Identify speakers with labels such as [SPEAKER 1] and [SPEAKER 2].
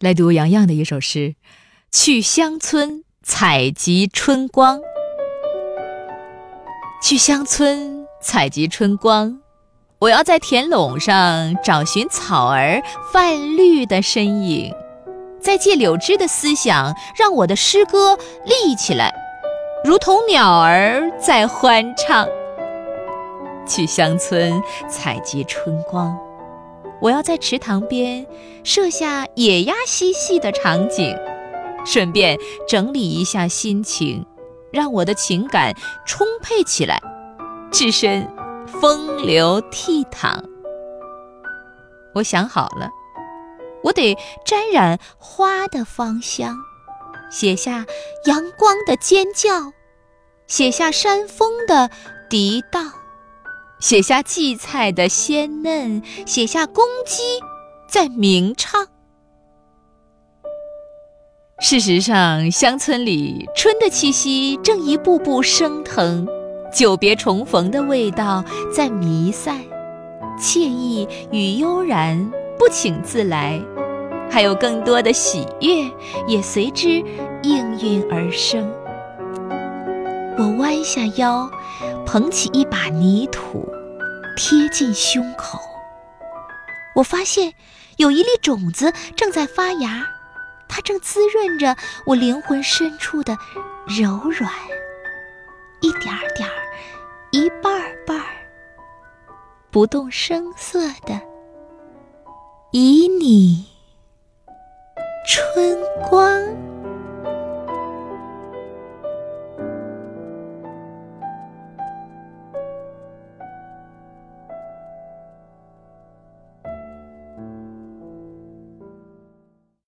[SPEAKER 1] 来读杨洋的一首诗：去乡村采集春光。去乡村采集春光，我要在田垄上找寻草儿泛绿的身影，在借柳枝的思想，让我的诗歌立起来，如同鸟儿在欢唱。去乡村采集春光。我要在池塘边设下野鸭嬉戏的场景，顺便整理一下心情，让我的情感充沛起来，置身风流倜傥。我想好了，我得沾染花的芳香，写下阳光的尖叫，写下山峰的涤荡。写下荠菜的鲜嫩，写下公鸡在鸣唱。事实上，乡村里春的气息正一步步升腾，久别重逢的味道在弥散，惬意与悠然不请自来，还有更多的喜悦也随之应运而生。我弯下腰，捧起一把泥土，贴近胸口。我发现有一粒种子正在发芽，它正滋润着我灵魂深处的柔软，一点儿点儿，一半儿半儿，不动声色的，以你春光。